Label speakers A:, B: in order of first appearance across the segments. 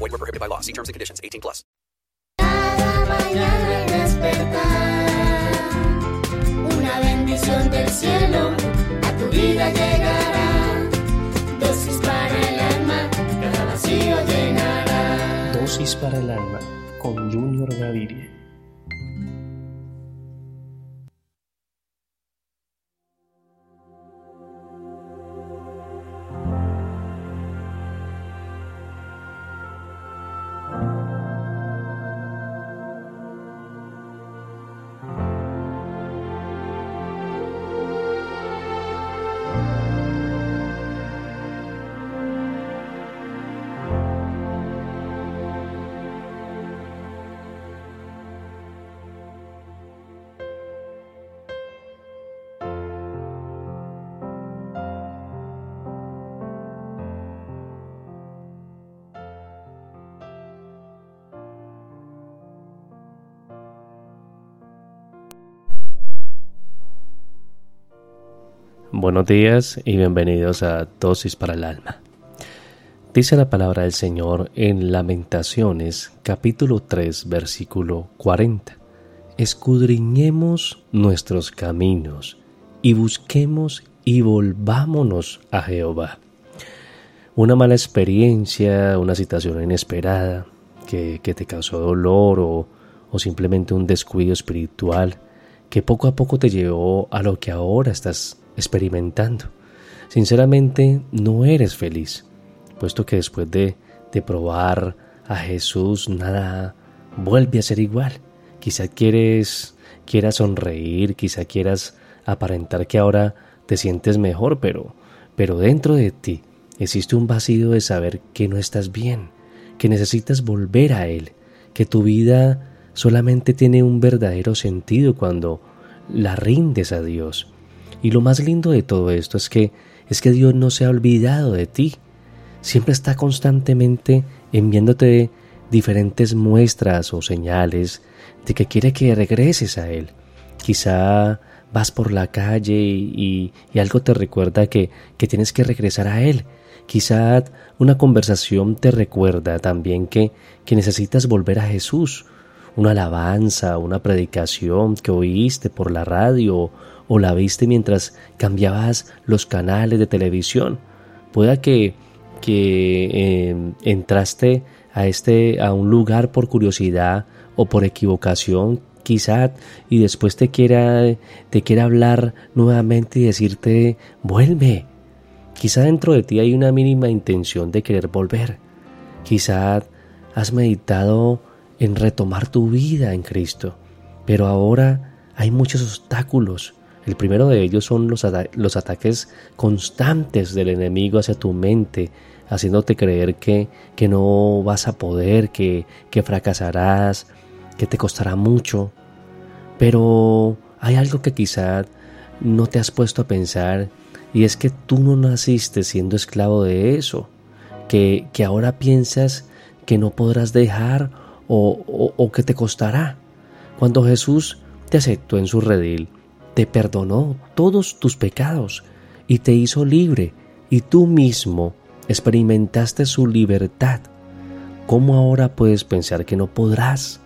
A: Void were prohibited by law. See terms and conditions. 18 plus.
B: Cada mañana al despertar, una bendición del cielo a tu vida llegará. Dosis para el alma, cada vacío llenará.
C: Dosis para el alma con Junior Gaviria. Buenos días y bienvenidos a Dosis para el Alma. Dice la palabra del Señor en Lamentaciones capítulo 3 versículo 40. Escudriñemos nuestros caminos y busquemos y volvámonos a Jehová. Una mala experiencia, una situación inesperada que, que te causó dolor o, o simplemente un descuido espiritual que poco a poco te llevó a lo que ahora estás experimentando. Sinceramente, no eres feliz, puesto que después de, probar a Jesús, nada vuelve a ser igual. Quizá quieres, quieras sonreír, quizá quieras aparentar que ahora te sientes mejor, pero, pero dentro de ti existe un vacío de saber que no estás bien, que necesitas volver a Él, que tu vida solamente tiene un verdadero sentido cuando la rindes a Dios. Y lo más lindo de todo esto es que es que Dios no se ha olvidado de ti. Siempre está constantemente enviándote diferentes muestras o señales de que quiere que regreses a Él. Quizá vas por la calle y, algo te recuerda que, que tienes que regresar a Él. Quizá una conversación te recuerda también que, que necesitas volver a Jesús. Una alabanza, una predicación que oíste por la radio o la viste mientras cambiabas los canales de televisión. Pueda que, que eh, entraste a, este, a un lugar por curiosidad o por equivocación quizá y después te quiera, te quiera hablar nuevamente y decirte vuelve. Quizá dentro de ti hay una mínima intención de querer volver. Quizá has meditado en retomar tu vida en Cristo, pero ahora hay muchos obstáculos el primero de ellos son los, los ataques constantes del enemigo hacia tu mente, haciéndote creer que, que no vas a poder, que, que fracasarás, que te costará mucho. Pero hay algo que quizá no te has puesto a pensar y es que tú no naciste siendo esclavo de eso, que, que ahora piensas que no podrás dejar o, o, que te costará. Cuando Jesús te aceptó en su redil, te perdonó todos tus pecados y te hizo libre, y tú mismo experimentaste su libertad. ¿Cómo ahora puedes pensar que no podrás?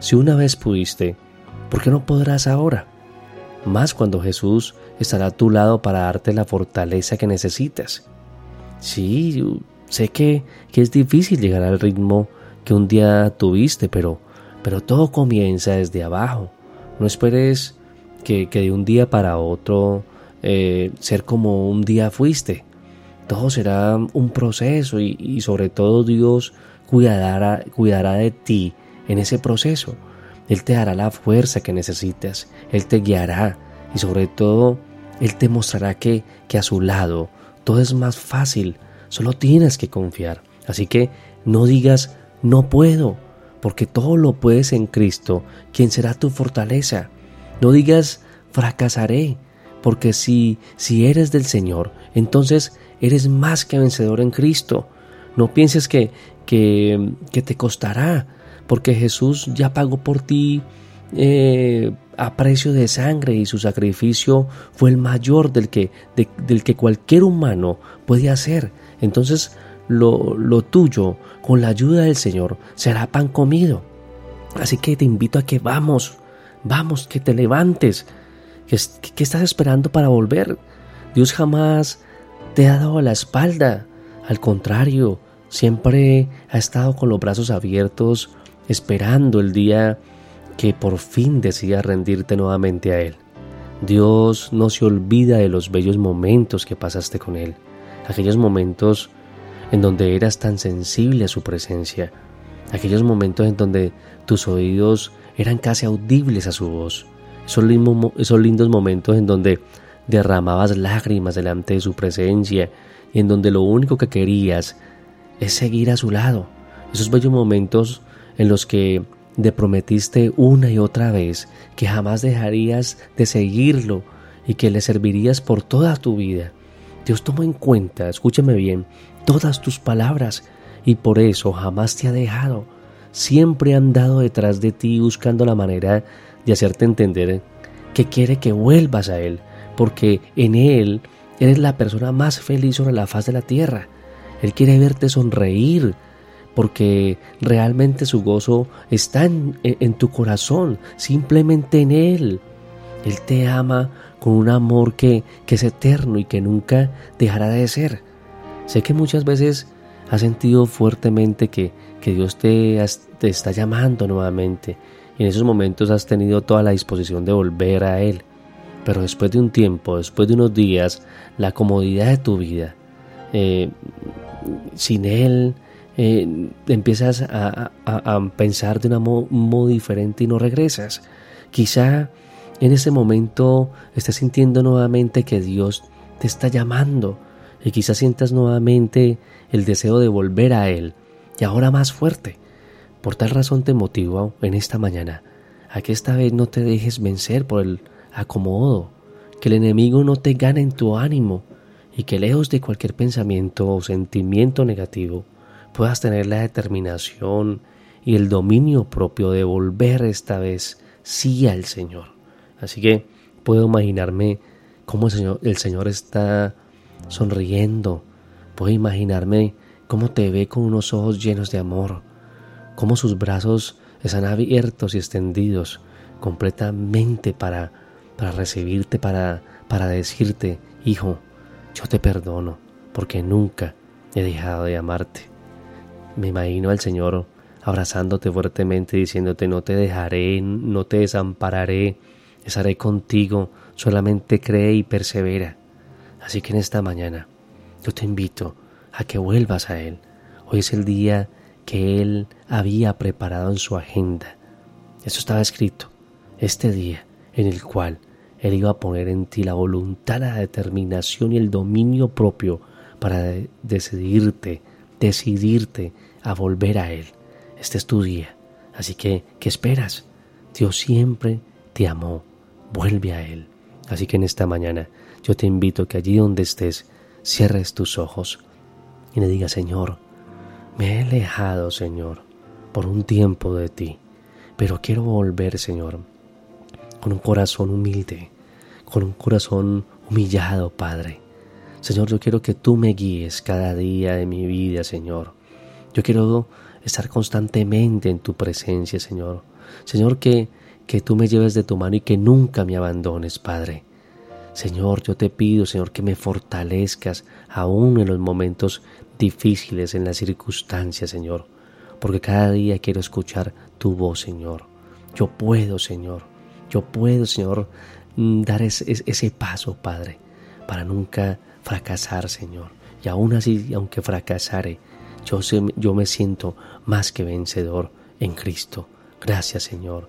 C: Si una vez pudiste, ¿por qué no podrás ahora? Más cuando Jesús estará a tu lado para darte la fortaleza que necesitas. Sí, sé que, que es difícil llegar al ritmo que un día tuviste, pero, pero todo comienza desde abajo. No esperes que, de un día para otro eh, ser como un día fuiste. Todo será un proceso y, sobre todo Dios cuidará, cuidará de ti en ese proceso. Él te dará la fuerza que necesitas, Él te guiará y sobre todo Él te mostrará que, que a su lado todo es más fácil, solo tienes que confiar. Así que no digas no puedo, porque todo lo puedes en Cristo, quien será tu fortaleza. No digas fracasaré, porque si, si eres del Señor, entonces eres más que vencedor en Cristo. No pienses que, que, que te costará, porque Jesús ya pagó por ti eh, a precio de sangre y su sacrificio fue el mayor del que, del que cualquier humano puede hacer. Entonces lo, lo tuyo, con la ayuda del Señor, será pan comido. Así que te invito a que vamos, vamos, que te levantes. ¿Qué, qué estás esperando para volver? Dios jamás te ha dado la espalda. Al contrario, siempre ha estado con los brazos abiertos, esperando el día que por fin decidas rendirte nuevamente a Él. Dios no se olvida de los bellos momentos que pasaste con Él, aquellos momentos en donde eras tan sensible a su presencia, aquellos momentos en donde tus oídos eran casi audibles a su voz, esos, lindos momentos en donde derramabas lágrimas delante de su presencia y en donde lo único que querías es seguir a su lado, esos bellos momentos en los que le prometiste una y otra vez que jamás dejarías de seguirlo y que le servirías por toda tu vida. Dios tomó en cuenta, escúchame bien, todas tus palabras y por eso jamás te ha dejado. Siempre ha andado detrás de ti buscando la manera de hacerte entender que quiere que vuelvas a Él, porque en Él eres la persona más feliz sobre la faz de la tierra. Él quiere verte sonreír, porque realmente su gozo está en, tu corazón, simplemente en Él. Él te ama con un amor que, que es eterno y que nunca dejará de ser. Sé que muchas veces has sentido fuertemente que, que Dios te, te está llamando nuevamente y en esos momentos has tenido toda la disposición de volver a Él. Pero después de un tiempo, después de unos días, la comodidad de tu vida, eh, sin Él, eh, empiezas a, pensar de un modo diferente y no regresas. Quizá en ese momento estés sintiendo nuevamente que Dios te está llamando y quizás sientas nuevamente el deseo de volver a Él y ahora más fuerte. Por tal razón te motivo en esta mañana a que esta vez no te dejes vencer por el acomodo, que el enemigo no te gane en tu ánimo y que lejos de cualquier pensamiento o sentimiento negativo, puedas tener la determinación y el dominio propio de volver esta vez sí al Señor. Así que puedo imaginarme cómo el Señor, el Señor está sonriendo. Puedo imaginarme cómo te ve con unos ojos llenos de amor, cómo sus brazos están abiertos y extendidos completamente para, para recibirte, para, para decirte, hijo, yo te perdono, porque nunca he dejado de amarte. Me imagino al Señor abrazándote fuertemente, diciéndote, no te dejaré, no te desampararé, estaré contigo, solamente cree y persevera. Así que en esta mañana yo te invito a que vuelvas a Él. Hoy es el día que Él había preparado en su agenda. Eso estaba escrito, este día en el cual Él iba a poner en ti la voluntad, la determinación y el dominio propio para decidirte, decidirte a volver a Él. Este es tu día. Así que, ¿qué esperas? Dios siempre te amó. Vuelve a Él. Así que en esta mañana yo te invito que allí donde estés, cierres tus ojos y le digas, Señor, me he alejado, Señor, por un tiempo de ti, pero quiero volver, Señor, con un corazón humilde, con un corazón humillado, Padre. Señor, yo quiero que tú me guíes cada día de mi vida, Señor. Yo quiero estar constantemente en tu presencia, Señor. Señor, que, que tú me lleves de tu mano y que nunca me abandones, Padre. Señor, yo te pido, Señor, que me fortalezcas aún en los momentos difíciles, en las circunstancias, Señor, porque cada día quiero escuchar tu voz, Señor. Yo puedo, Señor, yo puedo, Señor, mm, dar ese, ese paso, Padre, para nunca fracasar, Señor. Y aún así, aunque fracasare, yo, me siento más que vencedor en Cristo. Gracias Señor,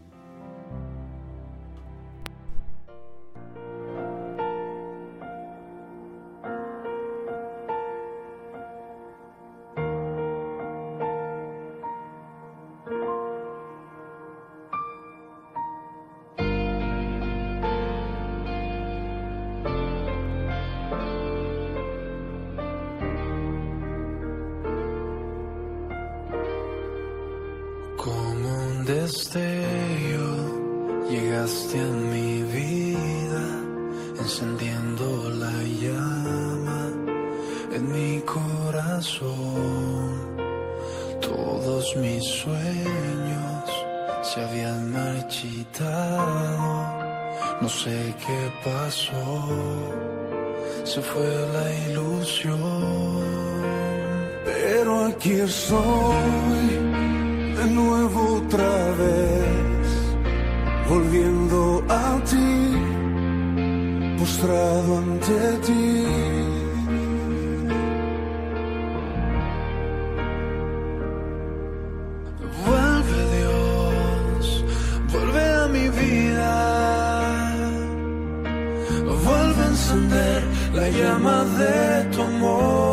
D: Destello, llegaste a mi vida, encendiendo la llama en mi corazón. Todos mis sueños se habían marchitado, no sé qué pasó, se fue la ilusión. Pero aquí estoy de nuevo otra vez, volviendo a ti, postrado ante ti. Vuelve Dios, vuelve a mi vida, vuelve a encender la llama de tu amor.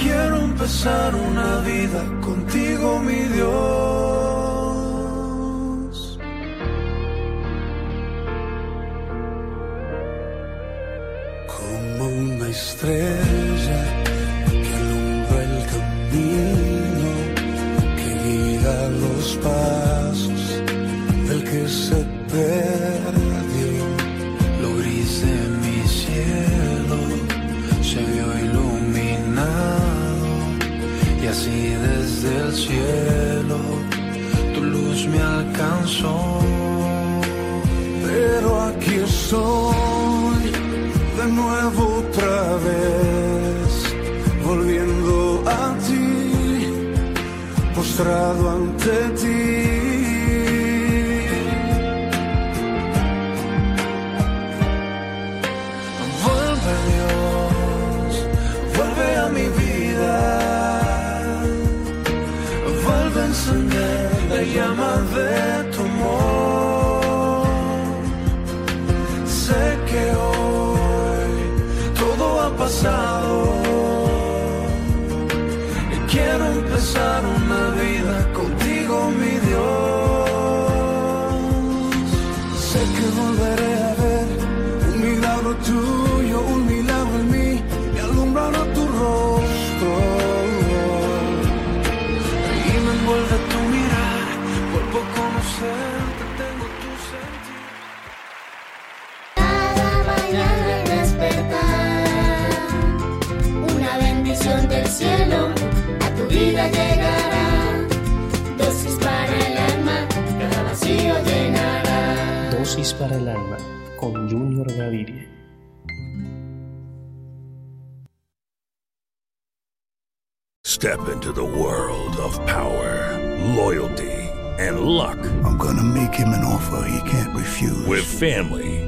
D: Quiero empezar una vida contigo, mi Dios. Cielo tu luz me alcanzó. Empezar una vida contigo, mi Dios. Sé que volveré a ver un milagro tuyo, un milagro en mí, y alumbrará tu rostro. Y me envuelve tu mirar, vuelvo a conocerte, tengo tu sentir.
B: Cada mañana al despertar, una bendición del cielo vida llegará. Dosis para el alma, cada vacío llenará.
C: Dosis para el alma con Junior Gaviria.
E: Step into the world of power, loyalty, and luck.
F: I'm gonna make him an offer he can't refuse.
E: With family,